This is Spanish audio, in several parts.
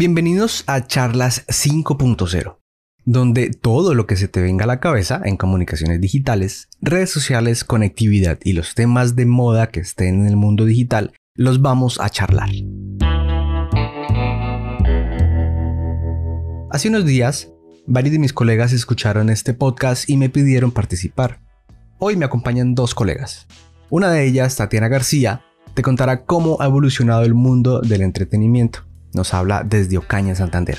Bienvenidos a Charlas 5.0, donde todo lo que se te venga a la cabeza en comunicaciones digitales, redes sociales, conectividad y los temas de moda que estén en el mundo digital, los vamos a charlar. Hace unos días, varios de mis colegas escucharon este podcast y me pidieron participar. Hoy me acompañan dos colegas. Una de ellas, Tatiana García, te contará cómo ha evolucionado el mundo del entretenimiento. Nos habla desde Ocaña, Santander.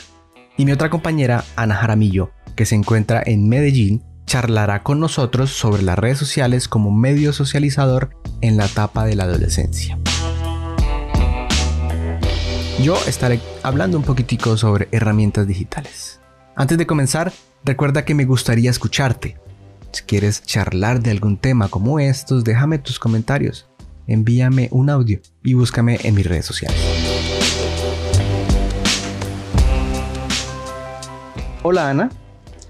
Y mi otra compañera, Ana Jaramillo, que se encuentra en Medellín, charlará con nosotros sobre las redes sociales como medio socializador en la etapa de la adolescencia. Yo estaré hablando un poquitico sobre herramientas digitales. Antes de comenzar, recuerda que me gustaría escucharte. Si quieres charlar de algún tema como estos, déjame tus comentarios, envíame un audio y búscame en mis redes sociales. Hola Ana,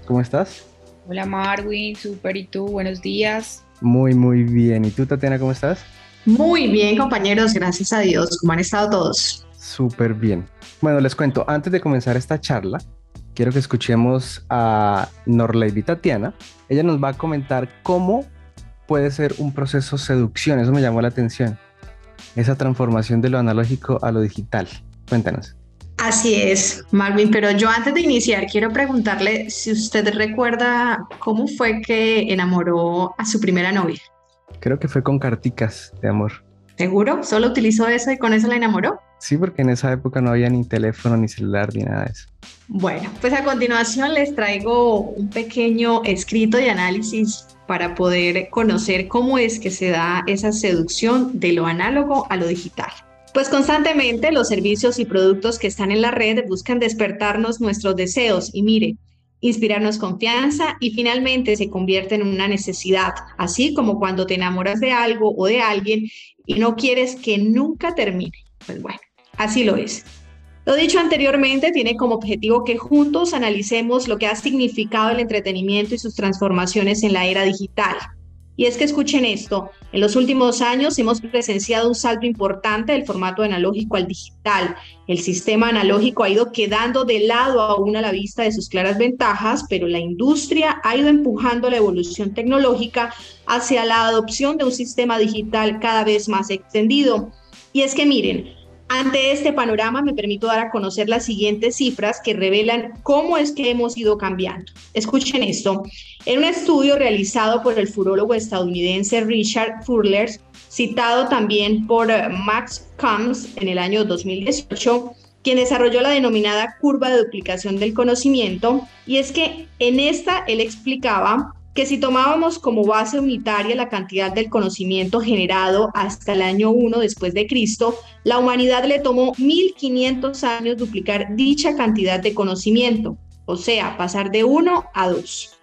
¿cómo estás? Hola Marwin, súper, ¿y tú? Buenos días. Muy, muy bien. ¿Y tú, Tatiana, cómo estás? Muy bien, compañeros, gracias a Dios. ¿Cómo han estado todos? Súper bien. Bueno, les cuento, antes de comenzar esta charla, quiero que escuchemos a Norley Tatiana. Ella nos va a comentar cómo puede ser un proceso seducción. Eso me llamó la atención. Esa transformación de lo analógico a lo digital. Cuéntanos. Así es, Marvin, pero yo antes de iniciar quiero preguntarle si usted recuerda cómo fue que enamoró a su primera novia. Creo que fue con carticas de amor. ¿Seguro? ¿Solo utilizó eso y con eso la enamoró? Sí, porque en esa época no había ni teléfono, ni celular, ni nada de eso. Bueno, pues a continuación les traigo un pequeño escrito de análisis para poder conocer cómo es que se da esa seducción de lo análogo a lo digital. Pues constantemente los servicios y productos que están en la red buscan despertarnos nuestros deseos y mire, inspirarnos confianza y finalmente se convierte en una necesidad, así como cuando te enamoras de algo o de alguien y no quieres que nunca termine. Pues bueno, así lo es. Lo dicho anteriormente tiene como objetivo que juntos analicemos lo que ha significado el entretenimiento y sus transformaciones en la era digital y es que escuchen esto, en los últimos años hemos presenciado un salto importante del formato analógico al digital. El sistema analógico ha ido quedando de lado aún a la vista de sus claras ventajas, pero la industria ha ido empujando la evolución tecnológica hacia la adopción de un sistema digital cada vez más extendido. Y es que miren, ante este panorama me permito dar a conocer las siguientes cifras que revelan cómo es que hemos ido cambiando. Escuchen esto. En un estudio realizado por el furólogo estadounidense Richard Furler, citado también por eh, Max Combs en el año 2018, quien desarrolló la denominada curva de duplicación del conocimiento, y es que en esta él explicaba que si tomábamos como base unitaria la cantidad del conocimiento generado hasta el año 1 después de Cristo, la humanidad le tomó 1500 años duplicar dicha cantidad de conocimiento, o sea, pasar de 1 a 2.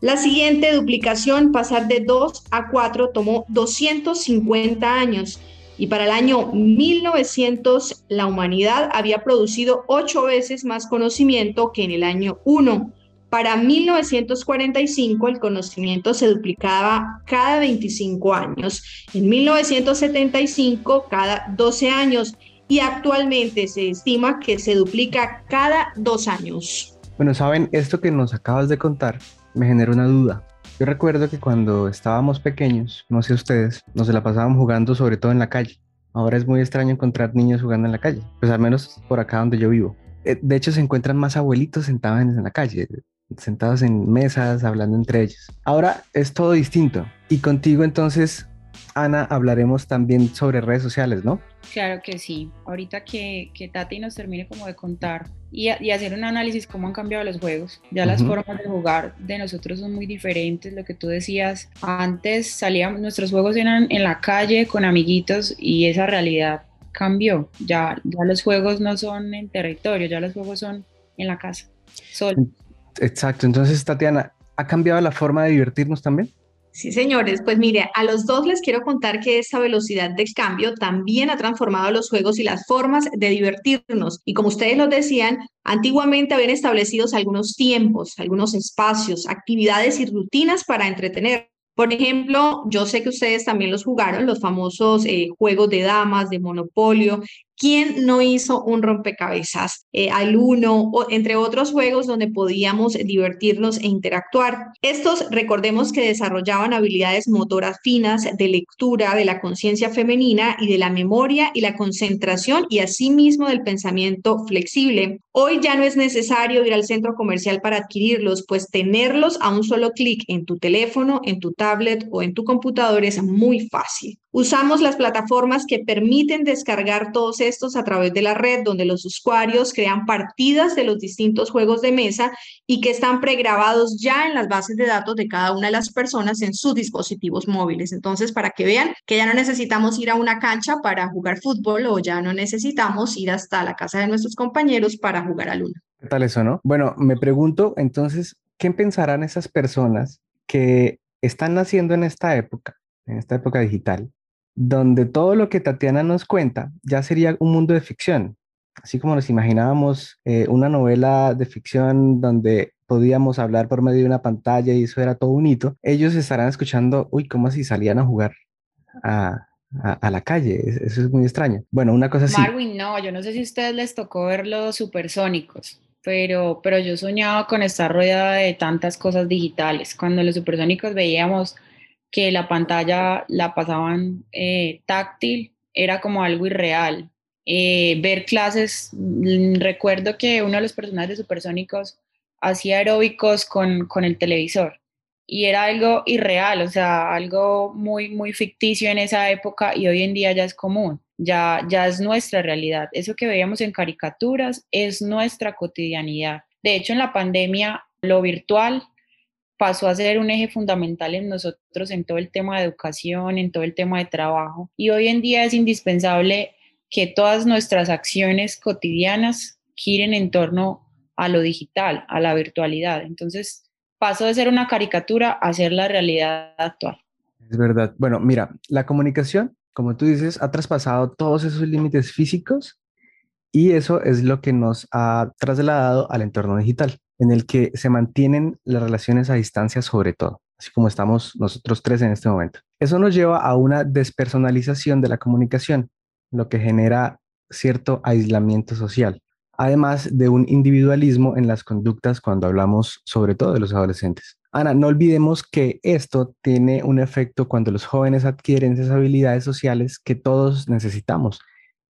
La siguiente duplicación, pasar de 2 a 4, tomó 250 años y para el año 1900 la humanidad había producido 8 veces más conocimiento que en el año 1 para 1945 el conocimiento se duplicaba cada 25 años, en 1975 cada 12 años y actualmente se estima que se duplica cada dos años. Bueno, saben, esto que nos acabas de contar me genera una duda. Yo recuerdo que cuando estábamos pequeños, no sé ustedes, nos la pasábamos jugando sobre todo en la calle. Ahora es muy extraño encontrar niños jugando en la calle, pues al menos por acá donde yo vivo. Eh, de hecho, se encuentran más abuelitos sentados en la calle sentados en mesas, hablando entre ellos. Ahora es todo distinto. Y contigo entonces, Ana, hablaremos también sobre redes sociales, ¿no? Claro que sí. Ahorita que, que Tati nos termine como de contar y, hacer un análisis cómo han cambiado los juegos. Ya las formas de jugar de nosotros son muy diferentes. Lo que tú decías, antes salíamos, nuestros juegos eran en la calle con amiguitos y esa realidad cambió. Ya, ya los juegos no son en territorio, ya los juegos son en la casa, solo. Exacto, entonces Tatiana, ¿ha cambiado la forma de divertirnos también? Sí, señores, pues mire, a los dos les quiero contar que esta velocidad del cambio también ha transformado los juegos y las formas de divertirnos. Y como ustedes lo decían, antiguamente habían establecidos algunos tiempos, algunos espacios, actividades y rutinas para entretener. Por ejemplo, yo sé que ustedes también los jugaron, los famosos eh, juegos de damas, de monopolio, ¿Quién no hizo un rompecabezas eh, al uno, o entre otros juegos donde podíamos divertirnos e interactuar? Estos, recordemos que desarrollaban habilidades motoras finas de lectura de la conciencia femenina y de la memoria y la concentración y asimismo del pensamiento flexible. Hoy ya no es necesario ir al centro comercial para adquirirlos, pues tenerlos a un solo clic en tu teléfono, en tu tablet o en tu computador es muy fácil. Usamos las plataformas que permiten descargar todos estos a través de la red, donde los usuarios crean partidas de los distintos juegos de mesa y que están pregrabados ya en las bases de datos de cada una de las personas en sus dispositivos móviles. Entonces, para que vean que ya no necesitamos ir a una cancha para jugar fútbol o ya no necesitamos ir hasta la casa de nuestros compañeros para jugar al uno. ¿Qué tal eso, no? Bueno, me pregunto entonces, ¿qué pensarán esas personas que están naciendo en esta época, en esta época digital? Donde todo lo que Tatiana nos cuenta ya sería un mundo de ficción, así como nos imaginábamos eh, una novela de ficción donde podíamos hablar por medio de una pantalla y eso era todo un hito, ellos estarán escuchando, uy, ¿cómo así salían a jugar a, la calle? Eso es muy extraño. Bueno, una cosa así. Marwin, no, yo no sé si a ustedes les tocó ver los supersónicos. Pero, pero yo soñaba con estar rodeada de tantas cosas digitales. Cuando los supersónicos veíamos que la pantalla la pasaban eh, táctil, era como algo irreal. Eh, ver clases, mm, recuerdo que uno de los personajes de Supersónicos hacía aeróbicos con, con el televisor y era algo irreal, o sea, algo muy, muy ficticio en esa época y hoy en día ya es común, ya, ya es nuestra realidad. Eso que veíamos en caricaturas es nuestra cotidianidad. De hecho, en la pandemia, lo virtual pasó a ser un eje fundamental en nosotros en todo el tema de educación, en todo el tema de trabajo. Y hoy en día es indispensable que todas nuestras acciones cotidianas giren en torno a lo digital, a la virtualidad. Entonces, pasó de ser una caricatura a ser la realidad actual. Es verdad. Bueno, mira, la comunicación, como tú dices, ha traspasado todos esos límites físicos y eso es lo que nos ha trasladado al entorno digital en el que se mantienen las relaciones a distancia sobre todo, así como estamos nosotros tres en este momento. Eso nos lleva a una despersonalización de la comunicación, lo que genera cierto aislamiento social, además de un individualismo en las conductas cuando hablamos sobre todo de los adolescentes. Ana, no olvidemos que esto tiene un efecto cuando los jóvenes adquieren esas habilidades sociales que todos necesitamos.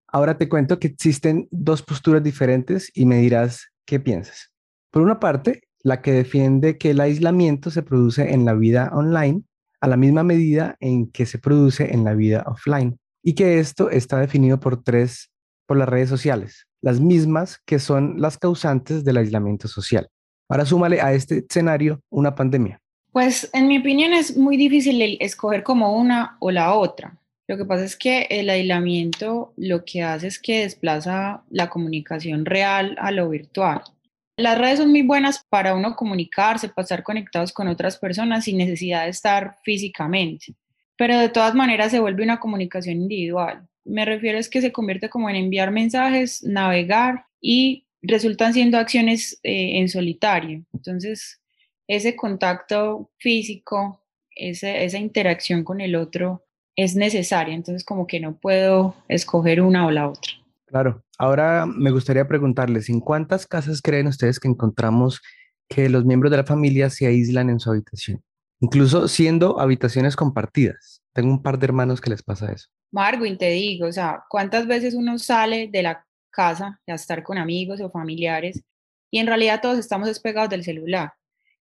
Ahora te cuento que existen dos posturas diferentes y me dirás qué piensas. Por una parte, la que defiende que el aislamiento se produce en la vida online a la misma medida en que se produce en la vida offline y que esto está definido por tres, por las redes sociales, las mismas que son las causantes del aislamiento social. Ahora súmale a este escenario una pandemia. Pues en mi opinión es muy difícil escoger como una o la otra. Lo que pasa es que el aislamiento lo que hace es que desplaza la comunicación real a lo virtual. Las redes son muy buenas para uno comunicarse, para estar conectados con otras personas sin necesidad de estar físicamente, pero de todas maneras se vuelve una comunicación individual. Me refiero es que se convierte como en enviar mensajes, navegar y resultan siendo acciones eh, en solitario. Entonces, ese contacto físico, esa interacción con el otro es necesaria. Entonces, como que no puedo escoger una o la otra. Claro. Ahora me gustaría preguntarles, ¿en cuántas casas creen ustedes que encontramos que los miembros de la familia se aíslan en su habitación? Incluso siendo habitaciones compartidas. Tengo un par de hermanos que les pasa eso. Marwin, te digo, o sea, ¿cuántas veces uno sale de la casa a estar con amigos o familiares y en realidad todos estamos despegados del celular?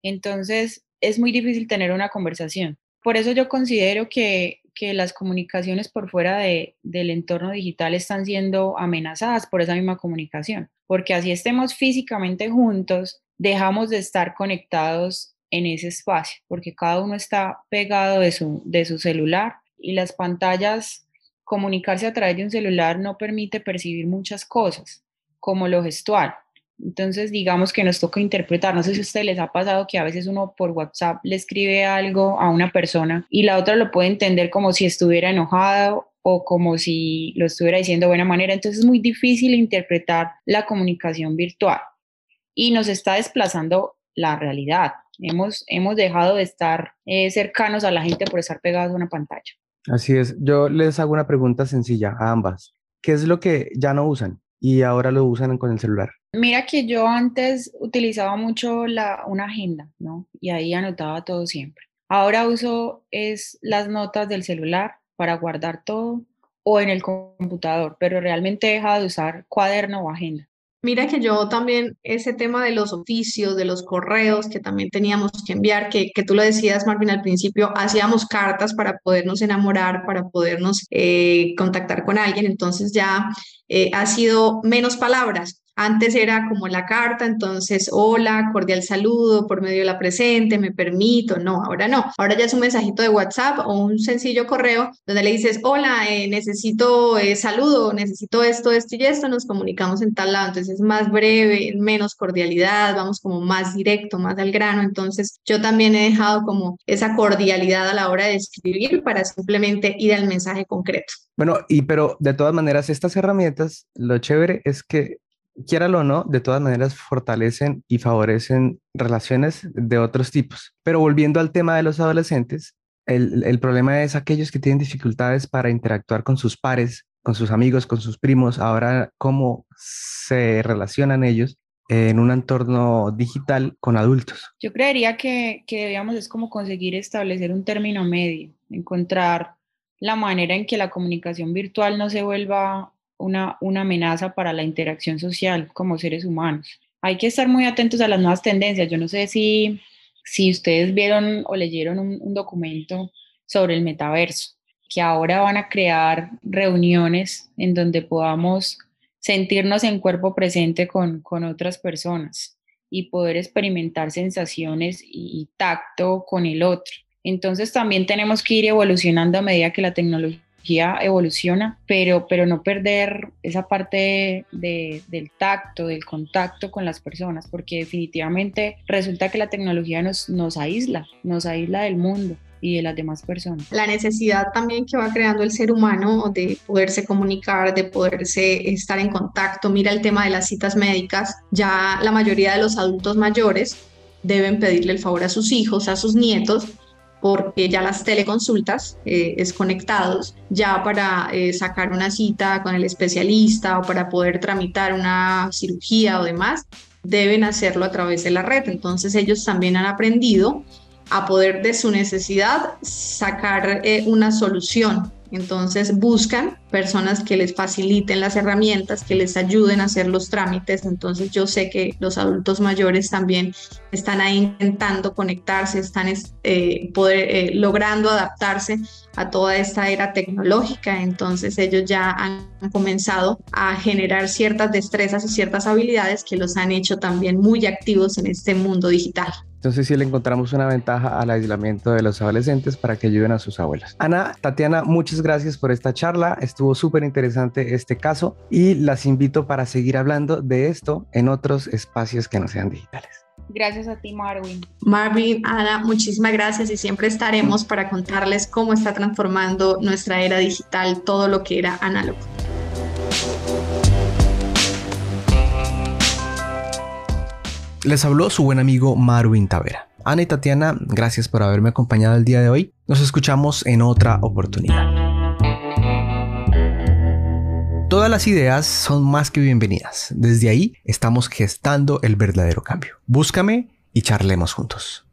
Entonces, es muy difícil tener una conversación. Por eso yo considero que que las comunicaciones por fuera de, del entorno digital están siendo amenazadas por esa misma comunicación, porque así estemos físicamente juntos, dejamos de estar conectados en ese espacio, porque cada uno está pegado de su, de su celular y las pantallas, comunicarse a través de un celular no permite percibir muchas cosas, como lo gestual. Entonces, digamos que nos toca interpretar. No sé si a ustedes les ha pasado que a veces uno por WhatsApp le escribe algo a una persona y la otra lo puede entender como si estuviera enojado o como si lo estuviera diciendo de buena manera. Entonces es muy difícil interpretar la comunicación virtual y nos está desplazando la realidad. Hemos, hemos dejado de estar eh, cercanos a la gente por estar pegados a una pantalla. Así es. Yo les hago una pregunta sencilla a ambas. ¿qué es lo que ya no usan y ahora lo usan con el celular? Mira que yo antes utilizaba mucho la, una agenda, ¿no? Y ahí anotaba todo siempre. Ahora uso es las notas del celular para guardar todo o en el computador, pero realmente he dejado de usar cuaderno o agenda. Mira que yo también ese tema de los oficios, de los correos que también teníamos que enviar, que, que tú lo decías, Marvin, al principio, hacíamos cartas para podernos enamorar, para podernos eh, contactar con alguien, entonces ya eh, ha sido menos palabras, antes era como la carta, entonces, hola, cordial saludo por medio de la presente, me permito. No, ahora no. Ahora ya es un mensajito de WhatsApp o un sencillo correo donde le dices, hola, eh, necesito eh, saludo, necesito esto, esto y esto, nos comunicamos en tal lado. Entonces es más breve, menos cordialidad, vamos como más directo, más al grano. Entonces yo también he dejado como esa cordialidad a la hora de escribir para simplemente ir al mensaje concreto. Bueno, y pero de todas maneras, estas herramientas, lo chévere es que quiéralo o no, de todas maneras fortalecen y favorecen relaciones de otros tipos. Pero volviendo al tema de los adolescentes, el, problema es aquellos que tienen dificultades para interactuar con sus pares, con sus amigos, con sus primos. Ahora, cómo se relacionan ellos en un entorno digital con adultos. Yo creería que, que debíamos es como conseguir establecer un término medio, encontrar la manera en que la comunicación virtual no se vuelva una, amenaza para la interacción social como seres humanos. Hay que estar muy atentos a las nuevas tendencias. Yo no sé si, si ustedes vieron o leyeron un, documento sobre el metaverso, que ahora van a crear reuniones en donde podamos sentirnos en cuerpo presente con, otras personas y poder experimentar sensaciones y, tacto con el otro. Entonces también tenemos que ir evolucionando a medida que la tecnología evoluciona, pero, pero no perder esa parte de, del tacto, del contacto con las personas, porque definitivamente resulta que la tecnología nos, nos aísla, nos aísla del mundo y de las demás personas. La necesidad también que va creando el ser humano de poderse comunicar, de poderse estar en contacto. Mira el tema de las citas médicas. Ya la mayoría de los adultos mayores deben pedirle el favor a sus hijos, a sus nietos, porque ya las teleconsultas eh, es conectados, ya para eh, sacar una cita con el especialista o para poder tramitar una cirugía o demás, deben hacerlo a través de la red. Entonces ellos también han aprendido a poder de su necesidad sacar eh, una solución entonces buscan personas que les faciliten las herramientas, que les ayuden a hacer los trámites. Entonces yo sé que los adultos mayores también están ahí intentando conectarse, están eh, poder, eh, logrando adaptarse a toda esta era tecnológica. Entonces ellos ya han comenzado a generar ciertas destrezas y ciertas habilidades que los han hecho también muy activos en este mundo digital. Entonces sí le encontramos una ventaja al aislamiento de los adolescentes para que ayuden a sus abuelas. Ana, Tatiana, muchas gracias por esta charla. Estuvo súper interesante este caso y las invito para seguir hablando de esto en otros espacios que no sean digitales. Gracias a ti, Marvin. Marvin, Ana, muchísimas gracias y siempre estaremos para contarles cómo está transformando nuestra era digital todo lo que era análogo. Les habló su buen amigo Marwin Tavera. Ana y Tatiana, gracias por haberme acompañado el día de hoy. Nos escuchamos en otra oportunidad. Todas las ideas son más que bienvenidas. Desde ahí estamos gestando el verdadero cambio. Búscame y charlemos juntos.